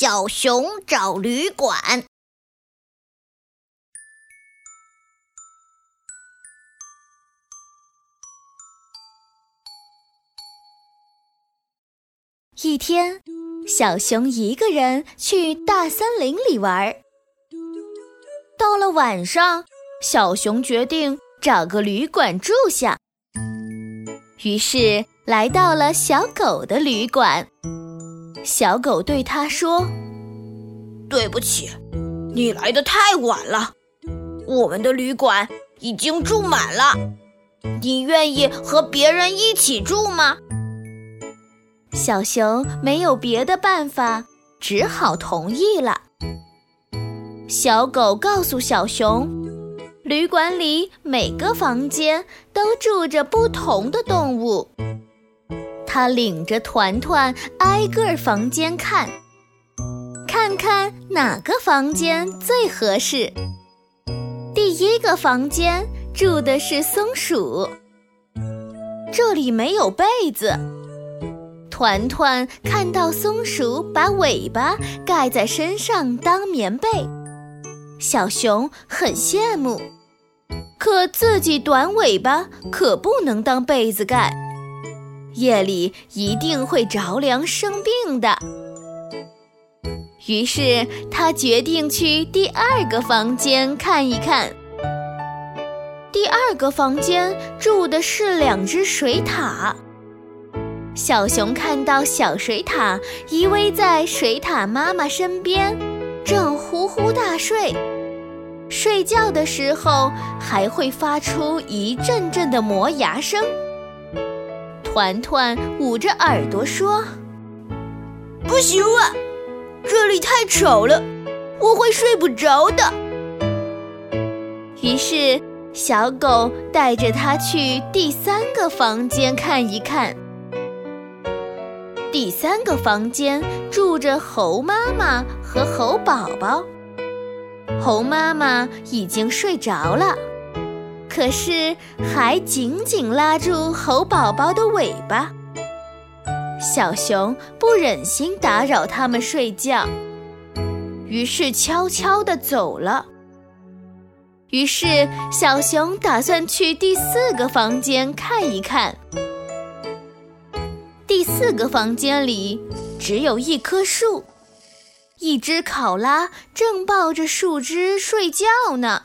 小熊找旅馆。一天，小熊一个人去大森林里玩。到了晚上，小熊决定找个旅馆住下。于是来到了小狗的旅馆。小狗对他说：“对不起，你来的太晚了，我们的旅馆已经住满了。你愿意和别人一起住吗？”小熊没有别的办法，只好同意了。小狗告诉小熊，旅馆里每个房间都住着不同的动物。它领着团团挨个房间看，看看哪个房间最合适。第一个房间住的是松鼠，这里没有被子。团团看到松鼠把尾巴盖在身上当棉被，小熊很羡慕，可自己短尾巴可不能当被子盖，夜里一定会着凉生病的。于是他决定去第二个房间看一看。第二个房间住的是两只水獭。小熊看到小水獭依偎在水獭妈妈身边，正呼呼大睡。睡觉的时候还会发出一阵阵的磨牙声。团团捂着耳朵说：“不行啊，这里太吵了，我会睡不着的。”于是，小狗带着它去第三个房间看一看。第三个房间住着猴妈妈和猴宝宝。猴妈妈已经睡着了，可是还紧紧拉住猴宝宝的尾巴。小熊不忍心打扰他们睡觉，于是悄悄地走了。于是小熊打算去第四个房间看一看。第四个房间里只有一棵树，一只考拉正抱着树枝睡觉呢。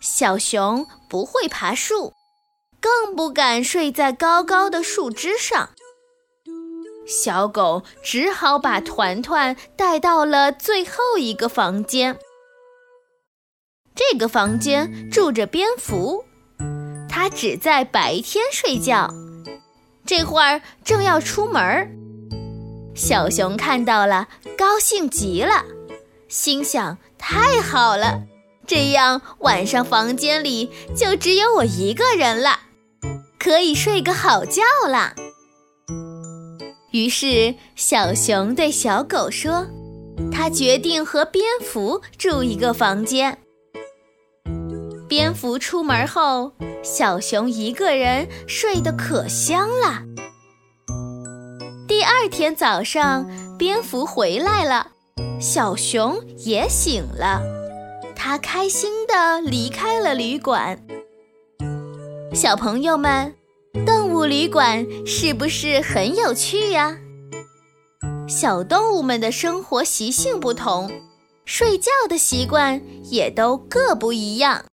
小熊不会爬树，更不敢睡在高高的树枝上。小狗只好把团团带到了最后一个房间。这个房间住着蝙蝠，它只在白天睡觉。这会儿正要出门，小熊看到了，高兴极了，心想：太好了，这样晚上房间里就只有我一个人了，可以睡个好觉了。于是，小熊对小狗说：“他决定和蝙蝠住一个房间。”蝙蝠出门后，小熊一个人睡得可香了。第二天早上，蝙蝠回来了，小熊也醒了，他开心地离开了旅馆。小朋友们，动物旅馆是不是很有趣呀？小动物们的生活习性不同，睡觉的习惯也都各不一样。